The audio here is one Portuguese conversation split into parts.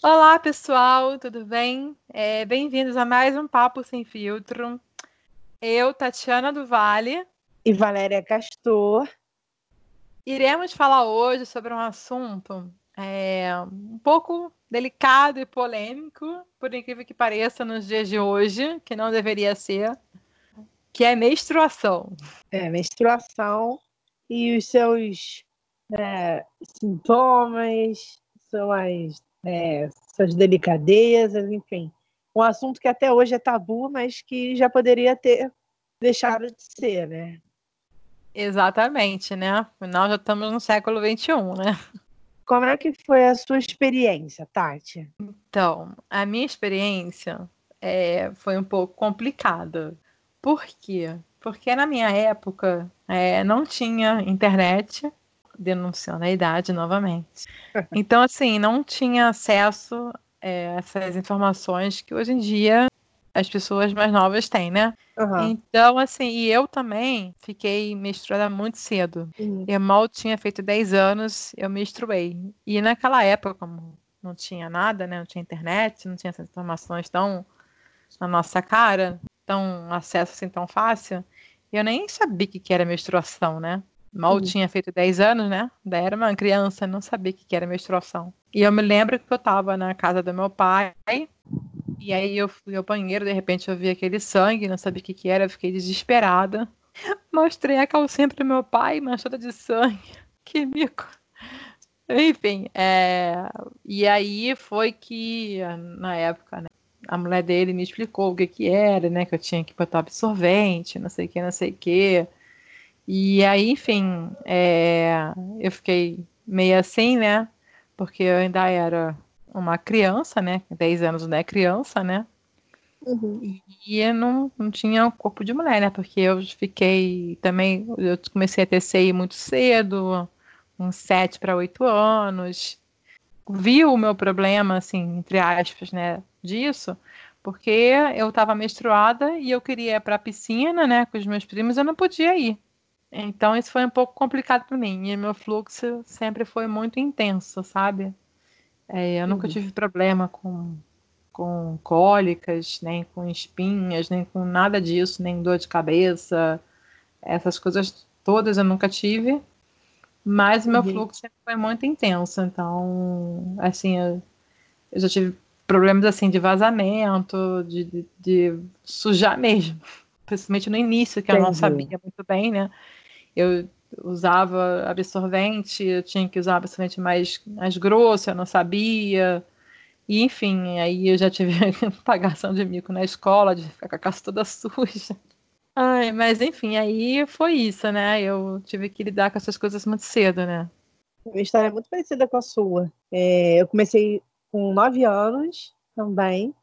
Olá, pessoal, tudo bem? É, Bem-vindos a mais um Papo Sem Filtro. Eu, Tatiana do Vale. E Valéria Castor. Iremos falar hoje sobre um assunto é, um pouco delicado e polêmico, por incrível que pareça, nos dias de hoje, que não deveria ser, que é menstruação. É, menstruação e os seus é, sintomas, suas é, suas delicadezas, enfim. Um assunto que até hoje é tabu, mas que já poderia ter deixado de ser, né? Exatamente, né? Afinal, já estamos no século XXI, né? Como é que foi a sua experiência, Tati? Então, a minha experiência é, foi um pouco complicada. Por quê? Porque na minha época é, não tinha internet, denunciando a idade novamente. Então, assim, não tinha acesso é, a essas informações que hoje em dia as pessoas mais novas têm, né? Uhum. Então, assim, e eu também fiquei menstruada muito cedo. Uhum. Eu mal tinha feito 10 anos, eu menstruei. E naquela época, como não tinha nada, né? Não tinha internet, não tinha essas informações tão na nossa cara, tão acesso assim tão fácil, eu nem sabia o que era menstruação, né? Mal tinha feito 10 anos, né? Daí era uma criança, não sabia o que era menstruação. E eu me lembro que eu tava na casa do meu pai, e aí eu fui ao banheiro, de repente eu vi aquele sangue, não sabia o que, que era, eu fiquei desesperada. Mostrei a calcinha pro meu pai, manchada de sangue. Que mico. Enfim, é... e aí foi que, na época, né, a mulher dele me explicou o que que era, né, que eu tinha que botar absorvente, não sei o que, não sei o que. E aí, enfim, é, eu fiquei meio assim, né? Porque eu ainda era uma criança, né? 10 anos não é criança, né? Uhum. E eu não, não tinha corpo de mulher, né? Porque eu fiquei também, eu comecei a ter CI muito cedo, uns 7 para 8 anos. Vi o meu problema, assim, entre aspas, né, disso, porque eu estava menstruada e eu queria ir para a piscina, né, com os meus primos, eu não podia ir. Então isso foi um pouco complicado para mim. E meu fluxo sempre foi muito intenso, sabe? É, eu nunca uhum. tive problema com, com cólicas, nem com espinhas, nem com nada disso, nem dor de cabeça. Essas coisas todas eu nunca tive. Mas o meu uhum. fluxo sempre foi muito intenso. Então, assim, eu, eu já tive problemas assim de vazamento, de, de, de sujar mesmo principalmente no início, que Entendi. eu não sabia muito bem, né? Eu usava absorvente, eu tinha que usar absorvente mais, mais grosso, eu não sabia. E, enfim, aí eu já tive pagação de mico na escola, de ficar com a casa toda suja. Ai, mas enfim, aí foi isso, né? Eu tive que lidar com essas coisas muito cedo, né? Minha história é muito parecida com a sua. É, eu comecei com nove anos também,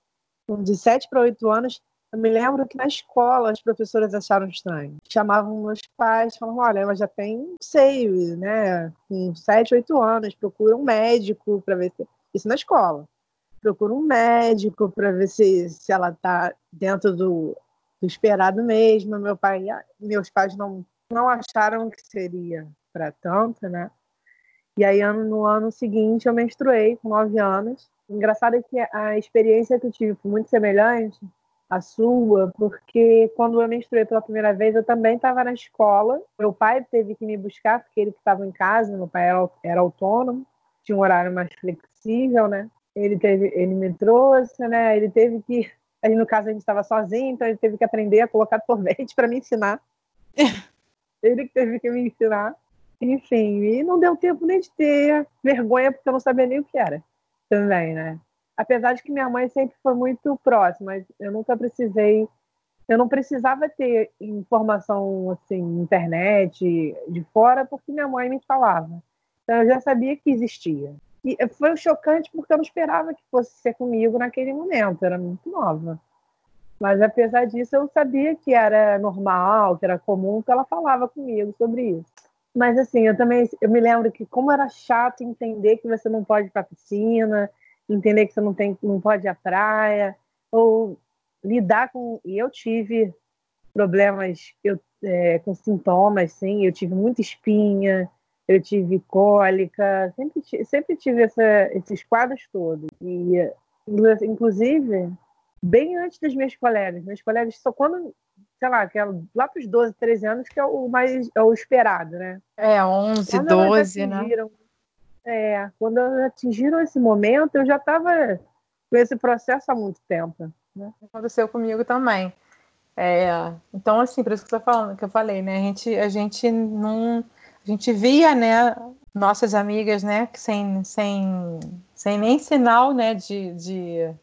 de sete para oito anos, eu me lembro que na escola as professoras acharam estranho. Chamavam meus pais, falavam: olha, ela já tem seio, né? Com 7, 8 anos, procura um médico para ver se. Isso na escola. Procura um médico para ver se, se ela está dentro do, do esperado mesmo. Meu pai, meus pais não, não acharam que seria para tanto, né? E aí, no ano seguinte, eu menstruei com 9 anos. O engraçado é que a experiência que eu tive foi muito semelhante a sua, porque quando eu menstruei pela primeira vez, eu também estava na escola. Meu pai teve que me buscar, porque ele estava em casa, meu pai era, era autônomo, tinha um horário mais flexível, né? Ele, teve, ele me trouxe, né? Ele teve que. Aí, no caso, a gente estava sozinho, então ele teve que aprender a colocar sorvete para me ensinar. ele que teve que me ensinar. Enfim, e não deu tempo nem de ter vergonha, porque eu não sabia nem o que era também, né? Apesar de que minha mãe sempre foi muito próxima, eu nunca precisei, eu não precisava ter informação assim, internet de fora, porque minha mãe me falava. Então eu já sabia que existia. E foi chocante porque eu não esperava que fosse ser comigo naquele momento, era muito nova. Mas apesar disso, eu sabia que era normal, que era comum, que ela falava comigo sobre isso. Mas assim, eu também eu me lembro que como era chato entender que você não pode ir para piscina, entender que você não tem, não pode ir à praia, ou lidar com. E eu tive problemas eu, é, com sintomas, sim, eu tive muita espinha, eu tive cólica, sempre, sempre tive essa, esses quadros todos. E, inclusive, bem antes das minhas colegas. Meus colegas só quando, sei lá, que é lá para os 12, 13 anos, que é o mais é o esperado, né? É, 11, quando 12, né? É, quando atingiram esse momento, eu já estava com esse processo há muito tempo. Né? Aconteceu comigo também. É, então, assim, por isso que eu, falando, que eu falei, né? A gente, a gente não. A gente via, né, nossas amigas, né, sem, sem, sem nem sinal, né, de, de,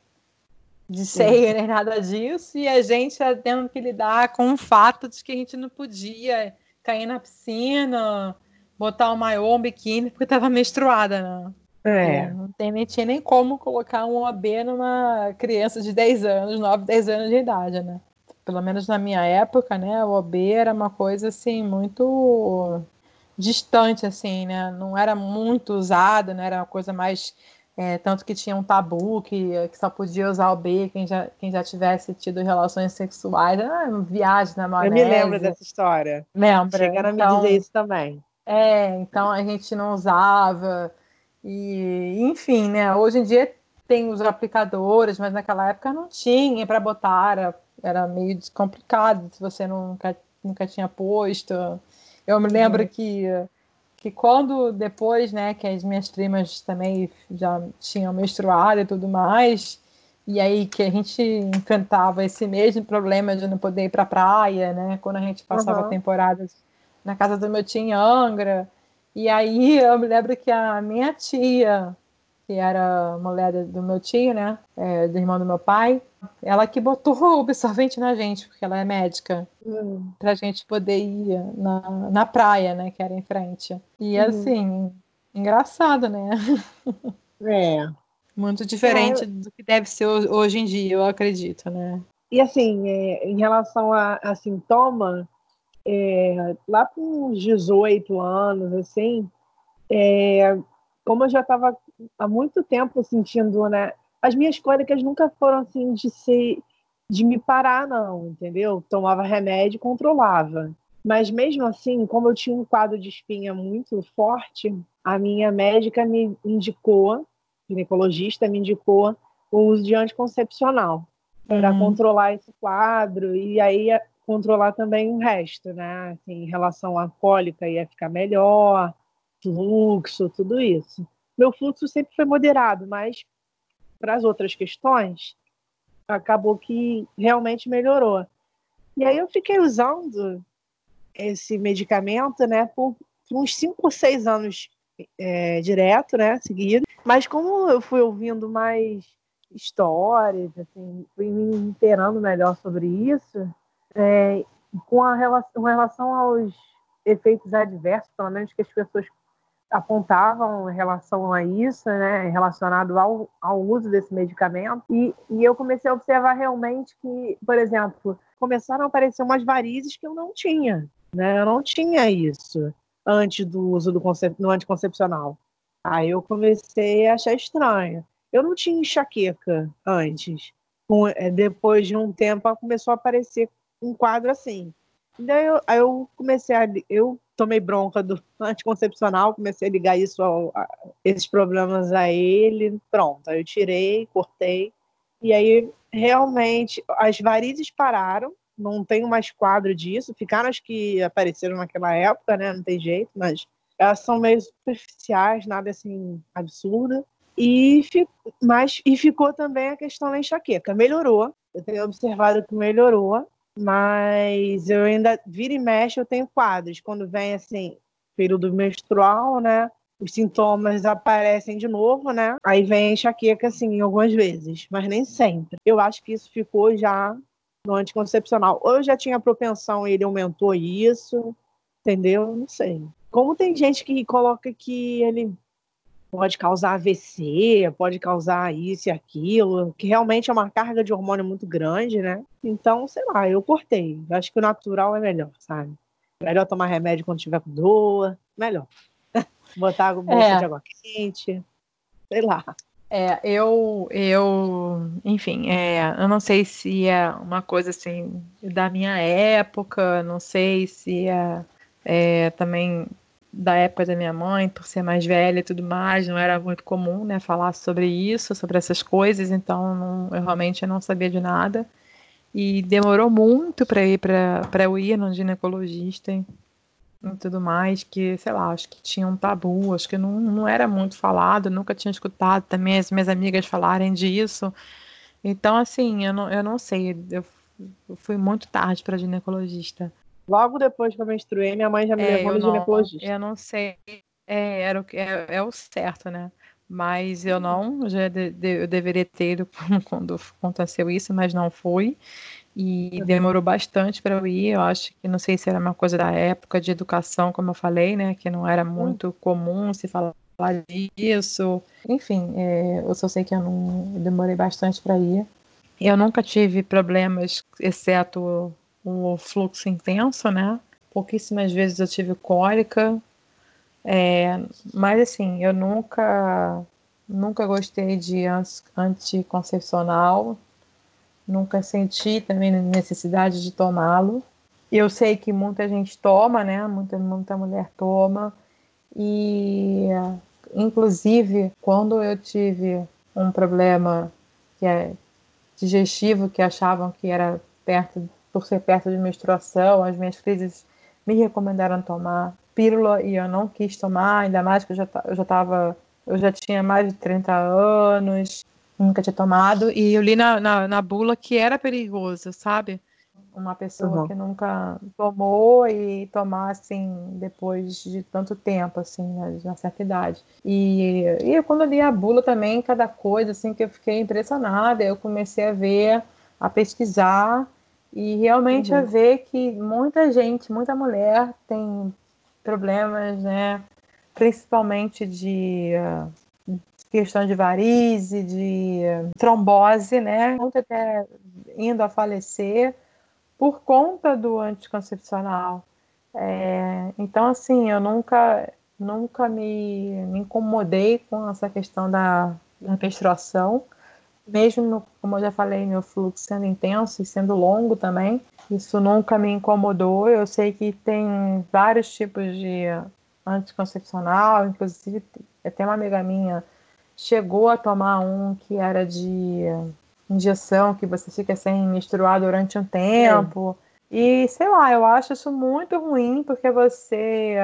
de ceia nem nada disso, e a gente tendo que lidar com o fato de que a gente não podia cair na piscina, botar o maiô, um biquíni, porque estava menstruada, né? É. é. Não tem, nem tinha nem como colocar um OB numa criança de 10 anos, 9, 10 anos de idade, né? Pelo menos na minha época, né? O OB era uma coisa assim muito distante, assim, né? Não era muito usado, né? Era uma coisa mais é, tanto que tinha um tabu que, que só podia usar o B quem já, quem já tivesse tido relações sexuais. Ah, viagem na maionese. Eu me lembro dessa história. Lembra? Chegaram então, a me dizer isso também. É, então a gente não usava. E, enfim, né? Hoje em dia tem os aplicadores, mas naquela época não tinha para botar, era, era meio complicado se você nunca, nunca tinha posto. Eu me lembro uhum. que, que quando depois, né, que as minhas primas também já tinham menstruado e tudo mais, e aí que a gente enfrentava esse mesmo problema de não poder ir para a praia, né, quando a gente passava uhum. temporadas na casa do meu tio em Angra. E aí eu me lembro que a minha tia, que era mulher do meu tio, né, é, do irmão do meu pai, ela que botou o absorvente na gente, porque ela é médica, uhum. pra gente poder ir na, na praia, né, que era em frente. E uhum. assim, engraçado, né? É. Muito diferente é. do que deve ser hoje em dia, eu acredito, né? E assim, é, em relação a, a sintoma, é, lá com uns 18 anos, assim, é, como eu já estava há muito tempo sentindo, né? As minhas cólicas nunca foram assim de ser de me parar, não, entendeu? Tomava remédio e controlava. Mas mesmo assim, como eu tinha um quadro de espinha muito forte, a minha médica me indicou, ginecologista me indicou o uso de anticoncepcional para uhum. controlar esse quadro e aí controlar também o resto, né? Assim, em relação à cólica ia ficar melhor, fluxo, tudo isso. Meu fluxo sempre foi moderado, mas para as outras questões, acabou que realmente melhorou. E aí eu fiquei usando esse medicamento, né, por uns 5 ou 6 anos é, direto, né, seguido. Mas como eu fui ouvindo mais histórias, assim, fui me inteirando melhor sobre isso, é, com, a relação, com relação aos efeitos adversos, pelo menos que as pessoas apontavam em relação a isso, né, relacionado ao, ao uso desse medicamento, e, e eu comecei a observar realmente que, por exemplo, começaram a aparecer umas varizes que eu não tinha, né, eu não tinha isso antes do uso do, do anticoncepcional. Aí eu comecei a achar estranho. Eu não tinha enxaqueca antes. É, depois de um tempo, começou a aparecer um quadro assim. Daí eu, aí eu comecei a. Eu tomei bronca do anticoncepcional, comecei a ligar isso ao, a, esses problemas a ele. Pronto, aí eu tirei, cortei. E aí realmente as varizes pararam, não tenho mais quadro disso. Ficaram as que apareceram naquela época, né? Não tem jeito, mas elas são meio superficiais, nada assim absurdo. E, mas, e ficou também a questão da enxaqueca. Melhorou, eu tenho observado que melhorou, mas eu ainda vira e mexe, eu tenho quadros. Quando vem assim, período menstrual, né? Os sintomas aparecem de novo, né? Aí vem enxaqueca, assim, algumas vezes, mas nem sempre. Eu acho que isso ficou já no anticoncepcional. Ou eu já tinha propensão e ele aumentou isso, entendeu? Não sei. Como tem gente que coloca que ele pode causar AVC, pode causar isso e aquilo, que realmente é uma carga de hormônio muito grande, né? Então, sei lá, eu cortei. Eu acho que o natural é melhor, sabe? Melhor tomar remédio quando tiver com dor, melhor. Botar água é. de água quente, sei lá. É, eu, eu, enfim, é, eu não sei se é uma coisa assim da minha época, não sei se é, é também da época da minha mãe, por ser mais velha e tudo mais, não era muito comum, né, falar sobre isso, sobre essas coisas, então não, eu realmente não sabia de nada. E demorou muito para ir para eu ir no ginecologista e, tudo mais, que, sei lá, acho que tinha um tabu, acho que não, não era muito falado, nunca tinha escutado também as minhas amigas falarem disso. Então, assim, eu não, eu não sei, eu fui muito tarde para ginecologista. Logo depois que eu menstruei, minha mãe já me é, levou no não, ginecologista. Eu não sei, é, era o, é, é o certo, né? Mas eu não, já de, de, eu deveria ter ido quando aconteceu isso, mas não fui. E uhum. demorou bastante para eu ir. Eu acho que não sei se era uma coisa da época de educação, como eu falei, né? Que não era muito comum se falar disso. Enfim, é, eu só sei que eu não eu demorei bastante para ir. Eu nunca tive problemas, exceto o fluxo intenso, né? Pouquíssimas vezes eu tive cólica, é, mas assim, eu nunca, nunca gostei de anticoncepcional, nunca senti também necessidade de tomá-lo. Eu sei que muita gente toma, né? Muita, muita mulher toma. E, inclusive, quando eu tive um problema que é digestivo, que achavam que era perto, por ser perto de menstruação, as minhas crises me recomendaram tomar pílula e eu não quis tomar, ainda mais que eu já, eu já tava, eu já tinha mais de 30 anos, nunca tinha tomado, e eu li na, na, na bula que era perigoso, sabe? Uma pessoa uhum. que nunca tomou e tomar assim depois de tanto tempo, assim, né, na certa idade. E, e quando eu li a bula também, cada coisa assim que eu fiquei impressionada, eu comecei a ver, a pesquisar e realmente uhum. a ver que muita gente, muita mulher tem problemas, né? Principalmente de uh, questão de varize, de uh, trombose, né? Muito até indo a falecer por conta do anticoncepcional. É, então, assim, eu nunca, nunca me, me, incomodei com essa questão da, da menstruação, mesmo, no, como eu já falei, meu fluxo sendo intenso e sendo longo também. Isso nunca me incomodou. Eu sei que tem vários tipos de anticoncepcional, inclusive até uma amiga minha chegou a tomar um que era de injeção, que você fica sem menstruar durante um tempo. É. E sei lá, eu acho isso muito ruim, porque você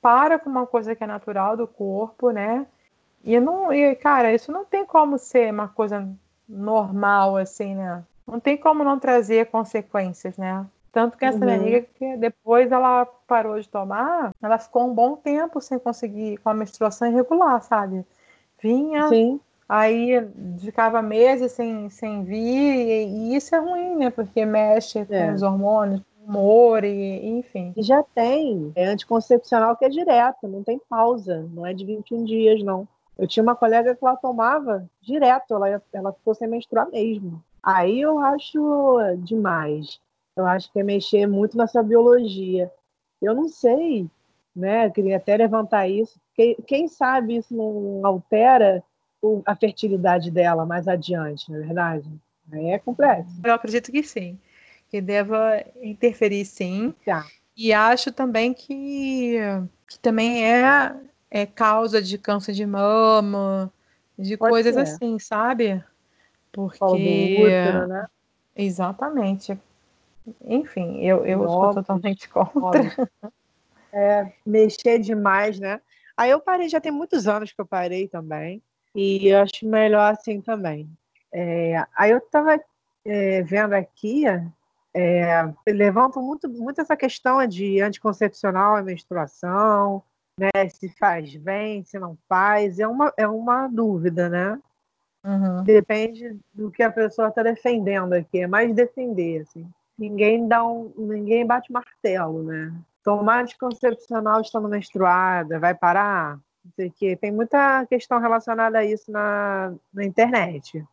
para com uma coisa que é natural do corpo, né? E não, e, cara, isso não tem como ser uma coisa normal, assim, né? não tem como não trazer consequências, né? Tanto que essa uhum. minha amiga, que depois ela parou de tomar, ela ficou um bom tempo sem conseguir, com a menstruação irregular, sabe? Vinha, Sim. aí ficava meses sem, sem vir, e, e isso é ruim, né? Porque mexe com é. os hormônios, humor, e, enfim. E já tem é anticoncepcional que é direto, não tem pausa, não é de 21 dias, não. Eu tinha uma colega que ela tomava direto, ela, ela ficou sem menstruar mesmo. Aí eu acho demais. Eu acho que é mexer muito nessa biologia. Eu não sei, né? queria até levantar isso. Quem, quem sabe isso não altera a fertilidade dela mais adiante, não é verdade? Aí é complexo. Eu acredito que sim, que deva interferir sim. Tá. E acho também que, que também é, é causa de câncer de mama, de Pode coisas ser. assim, sabe? Porque. Útero, né? Exatamente. Enfim, eu, eu sou totalmente contra. É, mexer demais, né? Aí eu parei, já tem muitos anos que eu parei também. E eu acho melhor assim também. É, aí eu estava é, vendo aqui, é, levantam muito, muito essa questão de anticoncepcional e menstruação, né? Se faz bem, se não faz, é uma, é uma dúvida, né? Uhum. Depende do que a pessoa está defendendo aqui, é mais defender, assim. Ninguém dá um, ninguém bate martelo, né? Tomar anticoncepcional estando menstruada, vai parar? Não sei o quê. Tem muita questão relacionada a isso na, na internet.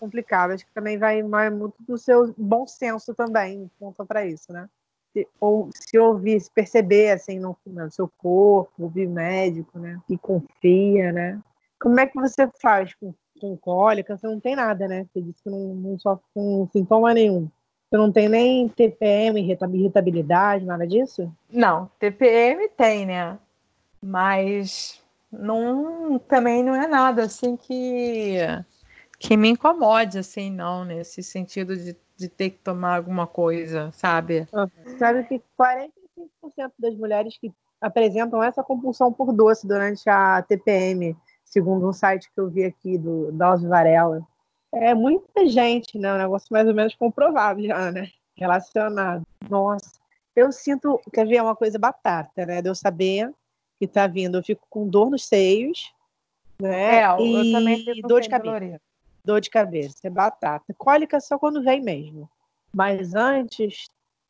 Complicado. Acho que também vai, vai muito do seu bom senso também, conta para isso, né? Se, ou se ouvir, se perceber assim no, no seu corpo, ouvir médico, né? Que confia, né? Como é que você faz com com cólica, você não tem nada, né? Você disse que não, não sofre com sintoma nenhum. Você não tem nem TPM, irritabilidade, nada disso? Não, TPM tem, né? Mas não, também não é nada assim que, que me incomode, assim, não, nesse sentido de, de ter que tomar alguma coisa, sabe? Uhum. Sabe que 45% das mulheres que apresentam essa compulsão por doce durante a TPM, segundo um site que eu vi aqui do Dose Varela. É muita gente, né? Um negócio mais ou menos comprovado já, né? Relacionado. Nossa, eu sinto, quer ver, é uma coisa batata, né? De eu saber que tá vindo, eu fico com dor nos seios, né? É, eu e também fico dor de cabeça. Dor de cabeça, é batata. Cólica só quando vem mesmo. Mas antes,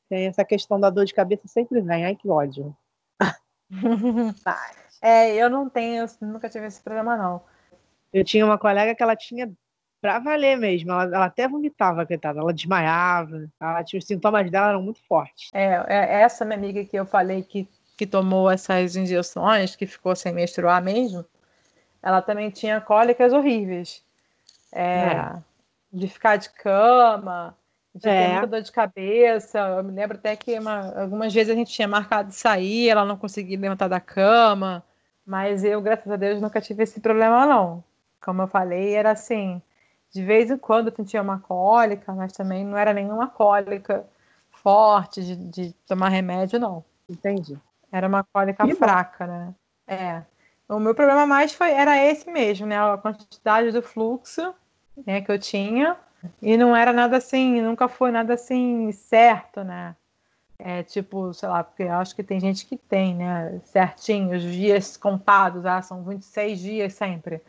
tem essa questão da dor de cabeça sempre vem. Ai, que ódio. é, eu não tenho, eu nunca tive esse problema, não. Eu tinha uma colega que ela tinha pra valer mesmo. Ela, ela até vomitava, coitada. Ela desmaiava. Ela tinha, os sintomas dela eram muito fortes. É, é, essa minha amiga que eu falei que, que tomou essas injeções, que ficou sem menstruar mesmo, ela também tinha cólicas horríveis. É, é. De ficar de cama, de é. ter muita dor de cabeça. Eu me lembro até que uma, algumas vezes a gente tinha marcado de sair, ela não conseguia levantar da cama. Mas eu, graças a Deus, nunca tive esse problema, não. Como eu falei, era assim, de vez em quando eu sentia uma cólica, mas também não era nenhuma cólica forte de, de tomar remédio, não. Entendi. Era uma cólica que fraca, bom. né? É. O meu problema mais foi era esse mesmo, né? A quantidade do fluxo né, que eu tinha. E não era nada assim, nunca foi nada assim certo, né? É tipo, sei lá, porque eu acho que tem gente que tem, né? Certinho, os dias contados, ah, são 26 dias sempre.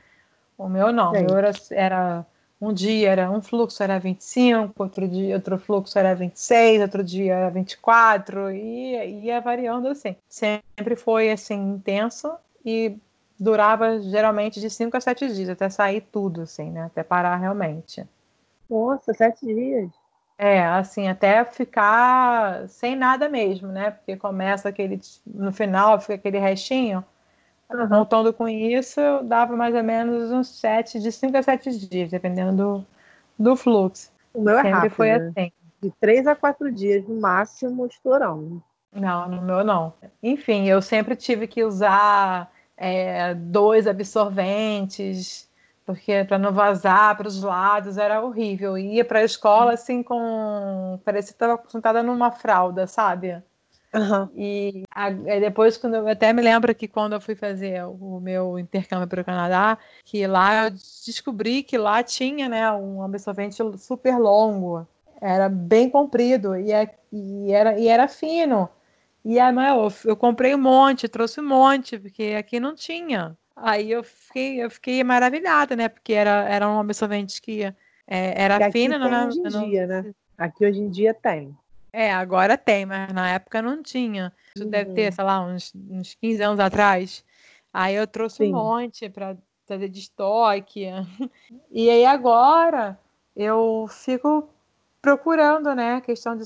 O meu não, o meu era, era um dia era um fluxo era 25, outro dia outro fluxo era 26, outro dia era 24 e ia variando assim. Sempre foi assim intenso e durava geralmente de 5 a 7 dias até sair tudo assim, né? Até parar realmente. Nossa, sete dias. É, assim, até ficar sem nada mesmo, né? Porque começa aquele. No final fica aquele restinho. Uhum. Contando com isso, eu dava mais ou menos uns sete, de cinco a sete dias, dependendo do, do fluxo. O meu é Sempre rápido, foi né? assim. De três a quatro dias, no máximo, estourando. Não, no meu não. Enfim, eu sempre tive que usar é, dois absorventes, porque para não vazar para os lados era horrível. Eu ia para a escola assim com. parecia que estava sentada numa fralda, sabe? Uhum. E a, depois, quando eu até me lembro que quando eu fui fazer o meu intercâmbio para o Canadá, que lá eu descobri que lá tinha né, um absorvente super longo, era bem comprido e, é, e, era, e era fino. E aí, eu, eu comprei um monte, trouxe um monte, porque aqui não tinha. Aí eu fiquei, eu fiquei maravilhada, né? Porque era, era um absorvente que é, era fino. Aqui não, hoje em não... dia, né? Aqui hoje em dia tem. É, agora tem, mas na época não tinha. Isso uhum. deve ter, uhum. sei lá, uns, uns 15 anos atrás. Aí eu trouxe Sim. um monte para fazer de estoque. E aí agora eu fico procurando, né, a questão de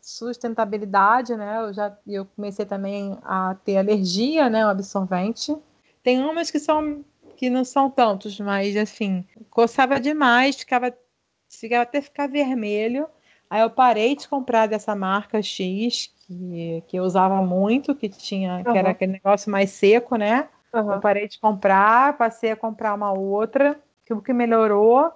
sustentabilidade, né? Eu já eu comecei também a ter alergia, né, ao absorvente. Tem umas que são que não são tantos, mas assim, coçava demais, ficava, ficava até ficar vermelho. Aí eu parei de comprar dessa marca X, que, que eu usava muito, que tinha, uhum. que era aquele negócio mais seco, né? Uhum. Eu parei de comprar, passei a comprar uma outra, que o que melhorou,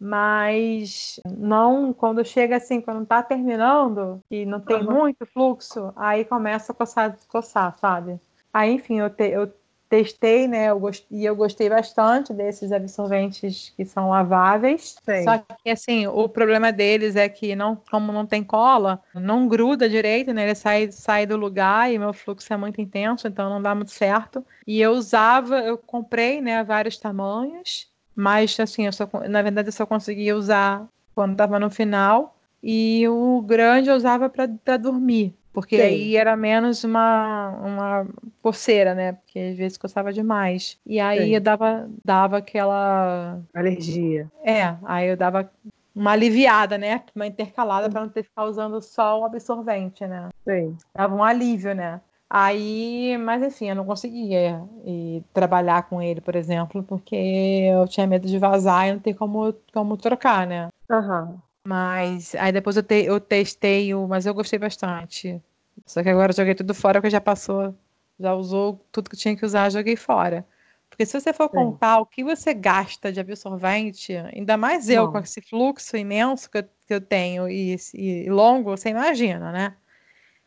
mas não quando chega assim, quando tá terminando e não tem uhum. muito fluxo, aí começa a coçar, coçar, sabe? Aí, enfim, eu, te, eu testei, né? Eu gost... E eu gostei bastante desses absorventes que são laváveis. Sim. Só que assim, o problema deles é que não, como não tem cola, não gruda direito, né? Ele sai, sai do lugar e meu fluxo é muito intenso, então não dá muito certo. E eu usava, eu comprei, né, vários tamanhos, mas assim, eu só, na verdade eu só conseguia usar quando estava no final. E o grande eu usava para dormir. Porque Sim. aí era menos uma, uma coceira, né? Porque às vezes coçava demais. E aí eu dava, dava aquela. Alergia. É, aí eu dava uma aliviada, né? Uma intercalada para não ter que ficar usando só o absorvente, né? Sim. Dava um alívio, né? Aí, mas enfim, eu não conseguia e trabalhar com ele, por exemplo, porque eu tinha medo de vazar e não ter como, como trocar, né? Uhum. Mas aí depois eu, te, eu testei o, mas eu gostei bastante. Só que agora eu joguei tudo fora porque já passou Já usou tudo que tinha que usar, joguei fora. Porque se você for contar o que você gasta de absorvente, ainda mais eu com esse fluxo imenso que eu, que eu tenho e, e, longo, você imagina, né?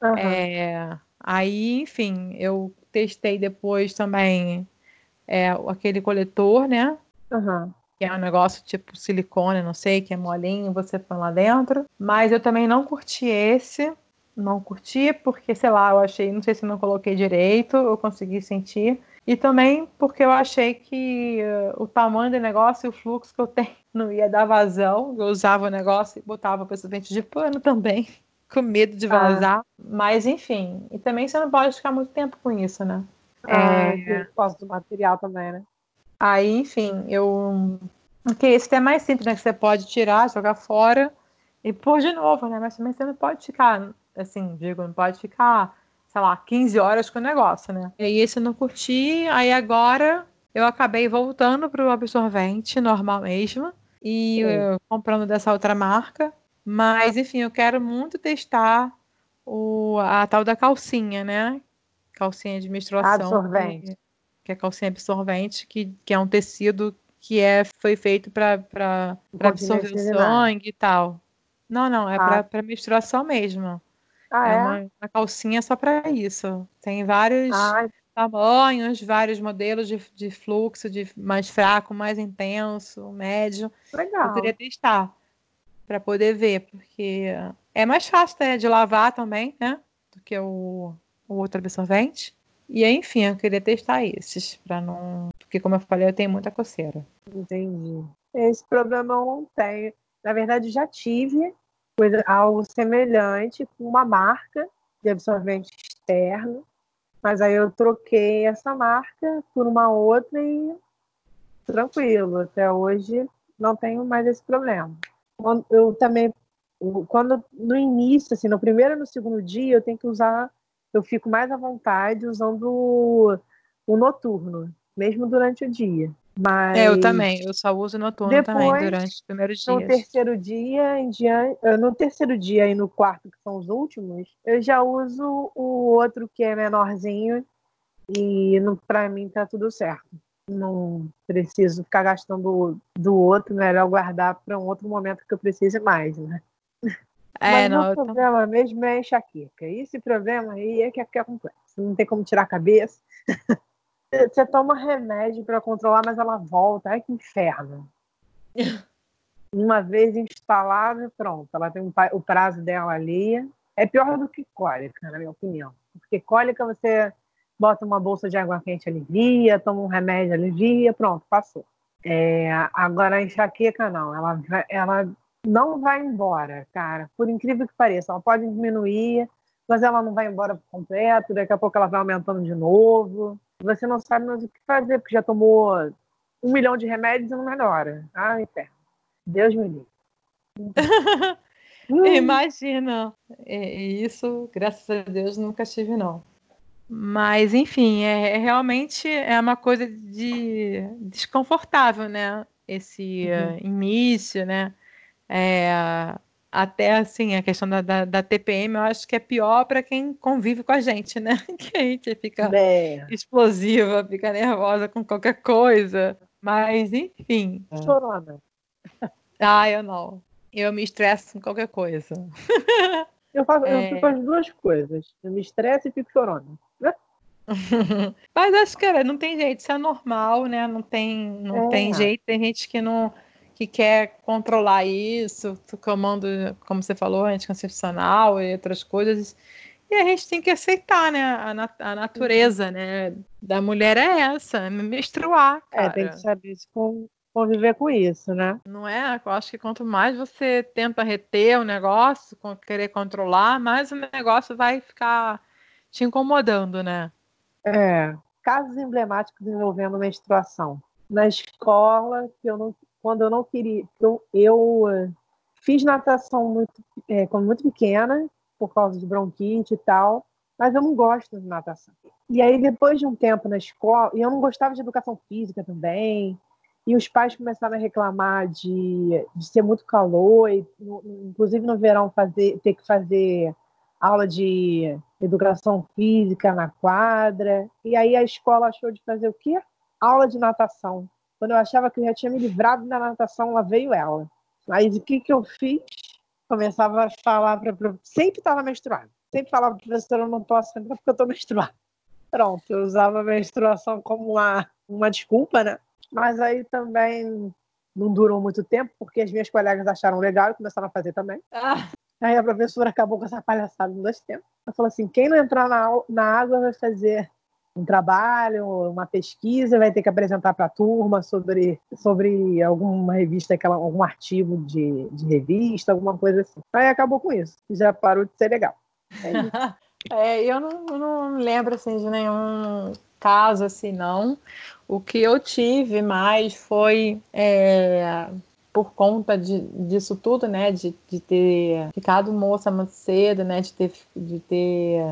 Uhum. É, aí, enfim, eu testei depois também é, aquele coletor, né? Uhum. Que é um negócio tipo silicone, não sei, que é molinho, você põe lá dentro. Mas eu também não curti esse. Não curti porque, sei lá, eu achei, não sei se não coloquei direito, eu consegui sentir. E também porque eu achei que uh, o tamanho do negócio e o fluxo que eu tenho não ia dar vazão. Eu usava o negócio e botava o dente de pano também, com medo de vazar. Ah. Mas enfim, e também você não pode ficar muito tempo com isso, né? Ah, é... posso do material também, né? Aí, enfim, eu. Porque esse é mais simples, né? Que você pode tirar, jogar fora e pôr de novo, né? Mas também você não pode ficar, assim, digo, não pode ficar sei lá, 15 horas com o negócio, né? E aí esse eu não curti, aí agora eu acabei voltando pro absorvente normal mesmo e comprando dessa outra marca. Mas, enfim, eu quero muito testar o, a tal da calcinha, né? Calcinha de menstruação. Absorvente. Que, é calcinha absorvente, que, que é um tecido que é, foi feito para absorver o sangue e tal. Não, não, é ah. para menstruação mesmo. Ah, é, é? Uma, uma, calcinha só para isso. Tem vários Ai. tamanhos, vários modelos de, de fluxo, de mais fraco, mais intenso, médio. Legal. Eu queria testar para poder ver, porque é mais fácil né, de lavar também, né? Do que o, o outro absorvente. E enfim, eu queria testar esses, para não. Porque, como eu falei, eu tenho muita coceira. Entendi. Esse problema eu não tenho. Na verdade, já tive, coisa, algo semelhante com uma marca de absorvente externo, mas aí eu troquei essa marca por uma outra e tranquilo, até hoje não tenho mais esse problema. Eu também, quando no início, assim, no primeiro e no segundo dia, eu tenho que usar, eu fico mais à vontade usando o, o noturno, mesmo durante o dia. Mas é, eu também, eu só uso noturno depois, também durante os primeiros dias. No terceiro dia em diante, eh, no terceiro dia e no quarto, que são os últimos, eu já uso o outro que é menorzinho e para mim tá tudo certo. Não preciso ficar gastando do outro, melhor guardar para um outro momento que eu precise mais, né? É, Mas não, o problema tô... mesmo é enxaqueca. Esse problema aí é que é, que é complexo. Não tem como tirar a cabeça. Você toma remédio para controlar, mas ela volta. Ai, que inferno. Uma vez instalada, pronto. Ela tem um, o prazo dela ali. É pior do que cólica, na minha opinião. Porque cólica você bota uma bolsa de água quente, alivia, toma um remédio, alivia, pronto, passou. É, agora a enxaqueca não, ela, ela não vai embora, cara. Por incrível que pareça, ela pode diminuir, mas ela não vai embora por completo, daqui a pouco ela vai aumentando de novo você não sabe mais o que fazer, porque já tomou um milhão de remédios e não melhora. Ah, inferno. Deus me livre. hum. Imagina. Isso, graças a Deus, nunca tive, não. Mas, enfim, é, é realmente é uma coisa de desconfortável, né? Esse uhum. uh, início, né? É, até assim, a questão da, da, da, TPM, eu acho que é pior para quem convive com a gente, né? Que a gente fica é. explosiva, fica nervosa com qualquer coisa. Mas, enfim. É. Chorona. Ah, eu não. Eu me estresso com qualquer coisa. Eu faço, é... eu fico as duas coisas. Eu me estresso e fico chorona. Mas acho que cara, não tem jeito, isso é normal, né? Não tem, não é. tem jeito, tem gente que não que quer controlar isso, comando, como você falou, anticoncepcional e outras coisas. E a gente tem que aceitar, né? A, nat a natureza, né? Da mulher é essa, é menstruar. Cara. É, tem que saber conviver com isso, né? Não é? Eu acho que quanto mais você tenta reter o negócio, querer controlar, mais o negócio vai ficar te incomodando, né? É. Casos emblemáticos envolvendo menstruação. Na escola, que eu não quando eu não queria. Eu, eu eh, fiz natação muito, é, quando muito pequena, por causa de bronquite e tal, mas eu não gosto de natação. E aí, depois de um tempo na escola, e eu não gostava de educação física também, e os pais começaram a reclamar de, de ser muito calor, e, inclusive no verão fazer, ter que fazer aula de educação física na quadra. E aí a escola achou de fazer o quê? Aula de natação. Quando eu achava que eu já tinha me livrado da natação, lá veio ela. Mas o que, que eu fiz? Começava a falar para. Sempre estava menstruada. Sempre falava, professora, eu não posso entrar porque eu estou menstruada. Pronto, eu usava a menstruação como uma, uma desculpa, né? Mas aí também não durou muito tempo, porque as minhas colegas acharam legal e começaram a fazer também. Ah. Aí a professora acabou com essa palhaçada em dois tempos. Ela falou assim: quem não entrar na, na água vai fazer um trabalho, uma pesquisa, vai ter que apresentar para a turma sobre, sobre alguma revista, aquela, algum artigo de, de revista, alguma coisa assim. Aí acabou com isso. Já parou de ser legal. É eu não, não lembro assim, de nenhum caso assim, não. O que eu tive mais foi é, por conta de, disso tudo, né? De, de ter ficado moça muito cedo, né? De ter, de ter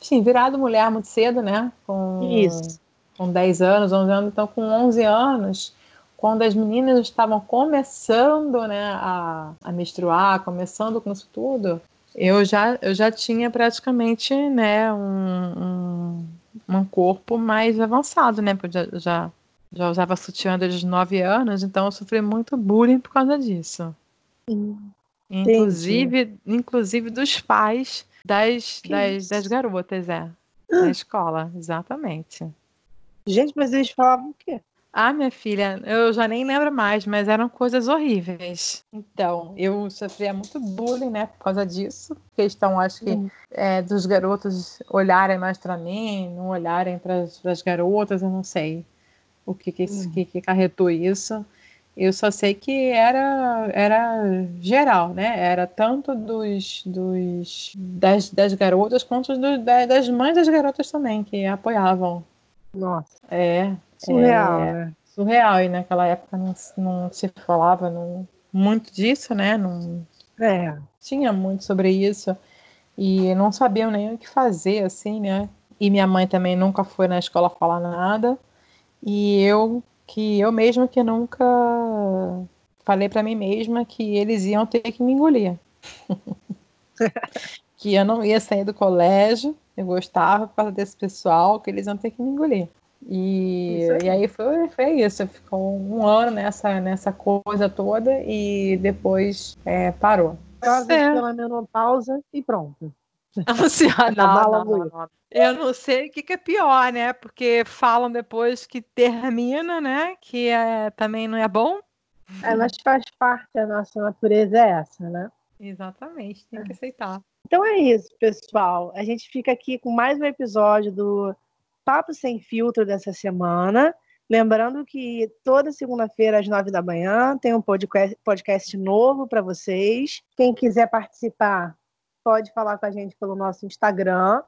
enfim, virado mulher muito cedo, né? Com, Isso. Com 10 anos, 11 anos. Então, com 11 anos, quando as meninas estavam começando né, a, a menstruar, começando com isso tudo, eu já, eu já tinha praticamente né, um, um, um corpo mais avançado, né? Porque eu já, já já usava sutiã desde 9 anos, então eu sofri muito bullying por causa disso. Inclusive, inclusive dos pais das, das, das, garotas, é. Na escola, exatamente. Gente, mas eles falavam o quê? Ah, minha filha, eu já nem lembro mais, mas eram coisas horríveis. Então, eu sofria muito bullying, né, por causa disso. Questão, acho que, hum. é, dos garotos olharem mais para mim, não olharem para as garotas, eu não sei o que que, hum. que, que carretou isso. Eu só sei que era, era geral, né? Era tanto dos, dos das, das garotas quanto do, das mães das garotas também, que apoiavam. Nossa. É. Surreal, é, né? Surreal. E naquela época não, não se falava não, muito disso, né? Não é. tinha muito sobre isso. E não sabiam nem o que fazer, assim, né? E minha mãe também nunca foi na escola falar nada. E eu que eu mesma que nunca falei para mim mesma que eles iam ter que me engolir. que eu não ia sair do colégio, eu gostava por causa desse pessoal, que eles iam ter que me engolir. E, e aí foi, foi isso, ficou um ano nessa, nessa coisa toda e depois é, parou. Quase é. pela menopausa e pronto. Não, não, não, não, Eu não sei o que, que, é pior, né? Porque falam depois que termina, né? Que é, também não é bom. É, mas faz parte da nossa natureza é essa, né? Exatamente, tem que aceitar. Então é isso, pessoal. A gente fica aqui com mais um episódio do Papo Sem Filtro dessa semana. Lembrando que toda segunda-feira, às nove da manhã, tem um podcast, podcast novo para vocês. Quem quiser participar, pode falar com a gente pelo nosso Instagram,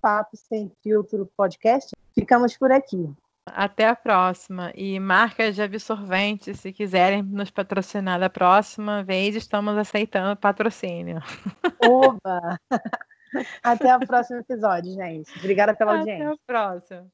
Papo Sem Filtro Podcast. Ficamos por aqui. Até a próxima. E marcas de absorvente, se quiserem nos patrocinar da próxima vez, estamos aceitando patrocínio. Oba! Até o próximo episódio, gente. Obrigada pela Até audiência. Até o próximo.